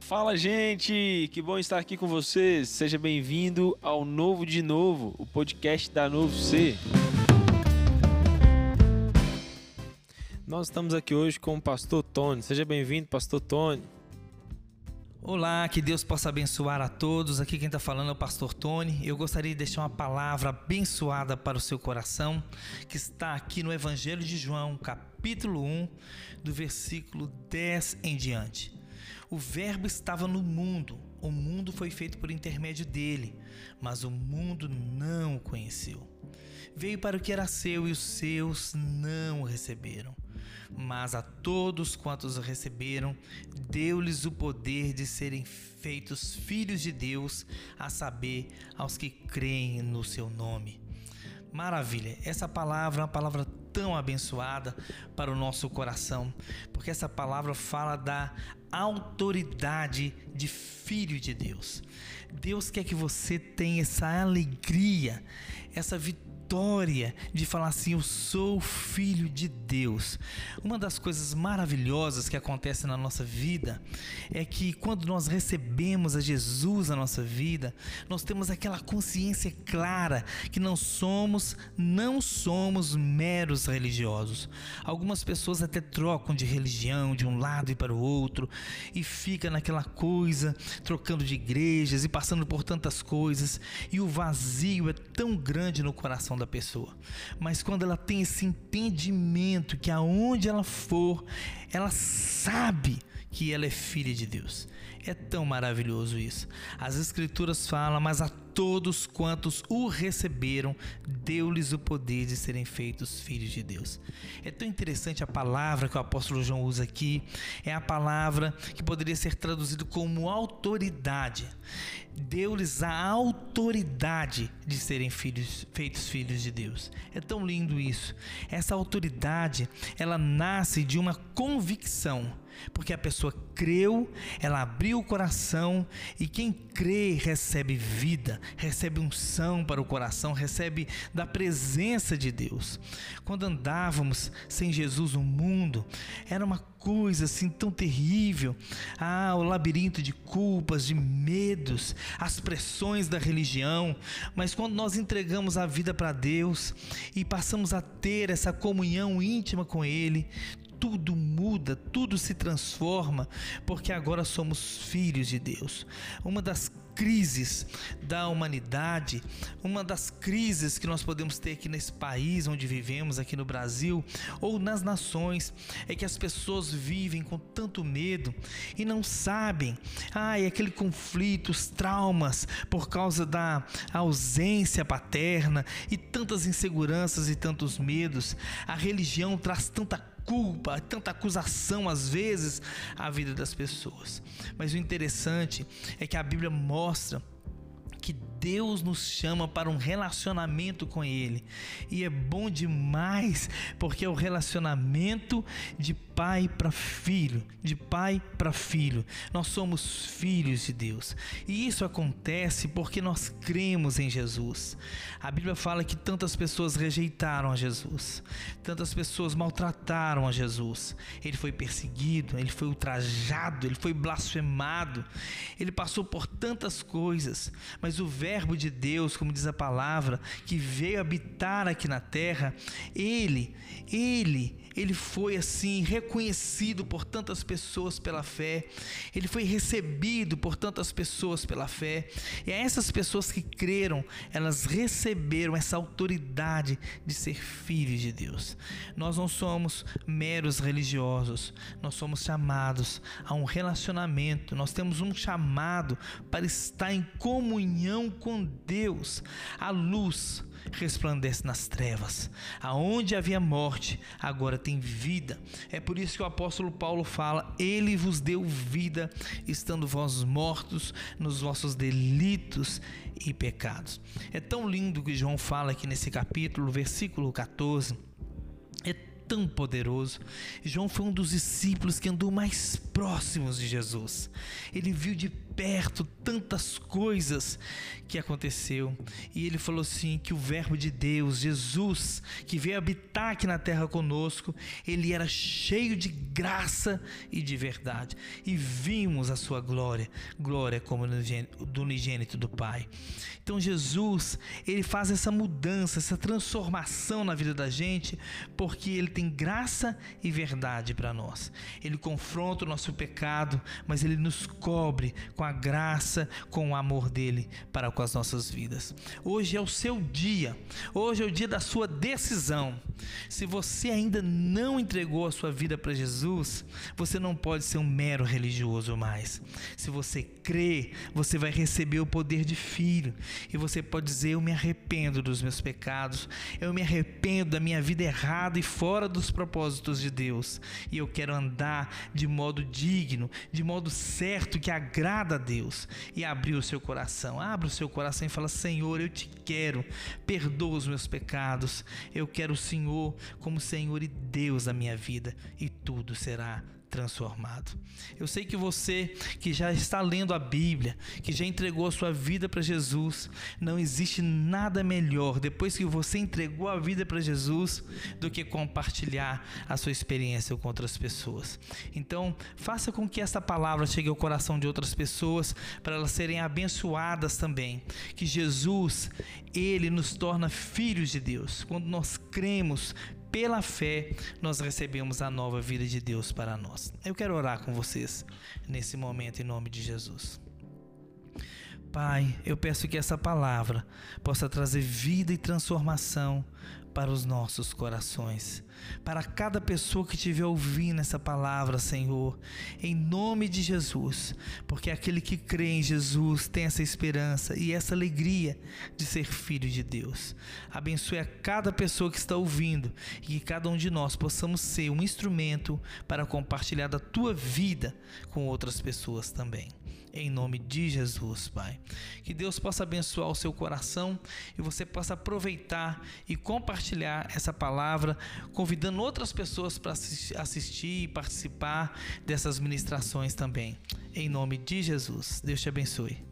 Fala, gente! Que bom estar aqui com vocês. Seja bem-vindo ao Novo de Novo, o podcast da Novo C. Nós estamos aqui hoje com o pastor Tony. Seja bem-vindo, pastor Tony. Olá, que Deus possa abençoar a todos. Aqui quem está falando é o pastor Tony. Eu gostaria de deixar uma palavra abençoada para o seu coração, que está aqui no Evangelho de João, capítulo 1, do versículo 10 em diante. O Verbo estava no mundo, o mundo foi feito por intermédio dele, mas o mundo não o conheceu. Veio para o que era seu e os seus não o receberam. Mas a todos quantos o receberam, deu-lhes o poder de serem feitos filhos de Deus, a saber, aos que creem no seu nome. Maravilha, essa palavra é uma palavra tão abençoada para o nosso coração, porque essa palavra fala da autoridade de filho de Deus. Deus quer que você tenha essa alegria, essa vitória vitória de falar assim: Eu sou filho de Deus. Uma das coisas maravilhosas que acontece na nossa vida é que quando nós recebemos a Jesus na nossa vida, nós temos aquela consciência clara que não somos, não somos meros religiosos. Algumas pessoas até trocam de religião de um lado e para o outro e fica naquela coisa, trocando de igrejas e passando por tantas coisas, e o vazio é tão grande no coração da pessoa. Mas quando ela tem esse entendimento que aonde ela for, ela sabe que ela é filha de Deus. É tão maravilhoso isso. As escrituras falam, mas a todos quantos o receberam, deu-lhes o poder de serem feitos filhos de Deus. É tão interessante a palavra que o apóstolo João usa aqui, é a palavra que poderia ser traduzido como autoridade. Deu-lhes a autoridade de serem filhos, feitos filhos de Deus. É tão lindo isso. Essa autoridade, ela nasce de uma convicção porque a pessoa creu, ela abriu o coração e quem crê recebe vida, recebe unção para o coração, recebe da presença de Deus. Quando andávamos sem Jesus no mundo, era uma coisa assim tão terrível. Ah, o labirinto de culpas, de medos, as pressões da religião. Mas quando nós entregamos a vida para Deus e passamos a ter essa comunhão íntima com Ele, tudo muda, tudo se transforma, porque agora somos filhos de Deus. Uma das crises da humanidade, uma das crises que nós podemos ter aqui nesse país onde vivemos, aqui no Brasil, ou nas nações, é que as pessoas vivem com tanto medo e não sabem, ah, é aquele conflito, os traumas por causa da ausência paterna e tantas inseguranças e tantos medos. A religião traz tanta culpa, tanta acusação às vezes à vida das pessoas. Mas o interessante é que a Bíblia mostra que Deus nos chama para um relacionamento com Ele. E é bom demais, porque é o relacionamento de pai para filho, de pai para filho. Nós somos filhos de Deus. E isso acontece porque nós cremos em Jesus. A Bíblia fala que tantas pessoas rejeitaram a Jesus, tantas pessoas maltrataram a Jesus. Ele foi perseguido, ele foi ultrajado, ele foi blasfemado. Ele passou por tantas coisas, mas o Verbo de Deus, como diz a palavra, que veio habitar aqui na terra, ele, ele ele foi assim reconhecido por tantas pessoas pela fé, ele foi recebido por tantas pessoas pela fé, e a essas pessoas que creram, elas receberam essa autoridade de ser filhos de Deus. Nós não somos meros religiosos, nós somos chamados a um relacionamento, nós temos um chamado para estar em comunhão com Deus, a luz resplandece nas trevas. Aonde havia morte, agora tem vida. É por isso que o apóstolo Paulo fala: Ele vos deu vida, estando vós mortos nos vossos delitos e pecados. É tão lindo que João fala aqui nesse capítulo, versículo 14. É tão poderoso. João foi um dos discípulos que andou mais próximos de Jesus. Ele viu de perto tantas coisas que aconteceu. E ele falou assim que o verbo de Deus, Jesus, que veio habitar aqui na terra conosco, ele era cheio de graça e de verdade. E vimos a sua glória, glória como do unigênito do Pai. Então Jesus, ele faz essa mudança, essa transformação na vida da gente, porque ele tem graça e verdade para nós. Ele confronta o nosso pecado, mas ele nos cobre com a graça, com o amor dele para com as nossas vidas. Hoje é o seu dia. Hoje é o dia da sua decisão. Se você ainda não entregou a sua vida para Jesus, você não pode ser um mero religioso mais. Se você crê, você vai receber o poder de filho e você pode dizer: Eu me arrependo dos meus pecados, eu me arrependo da minha vida errada e fora dos propósitos de Deus, e eu quero andar de modo digno, de modo certo que agrada a Deus, e abrir o seu coração. Abra o seu coração e fala: Senhor, eu te quero, perdoa os meus pecados, eu quero o Senhor como Senhor e Deus da minha vida, e tudo será transformado. Eu sei que você que já está lendo a Bíblia, que já entregou a sua vida para Jesus, não existe nada melhor depois que você entregou a vida para Jesus do que compartilhar a sua experiência com outras pessoas. Então, faça com que essa palavra chegue ao coração de outras pessoas para elas serem abençoadas também. Que Jesus, ele nos torna filhos de Deus. Quando nós cremos pela fé, nós recebemos a nova vida de Deus para nós. Eu quero orar com vocês nesse momento em nome de Jesus. Pai, eu peço que essa palavra possa trazer vida e transformação para os nossos corações. Para cada pessoa que estiver ouvindo essa palavra, Senhor, em nome de Jesus, porque aquele que crê em Jesus tem essa esperança e essa alegria de ser filho de Deus. Abençoe a cada pessoa que está ouvindo e que cada um de nós possamos ser um instrumento para compartilhar da tua vida com outras pessoas também. Em nome de Jesus, Pai. Que Deus possa abençoar o seu coração e você possa aproveitar e compartilhar essa palavra, convidando outras pessoas para assistir e participar dessas ministrações também. Em nome de Jesus. Deus te abençoe.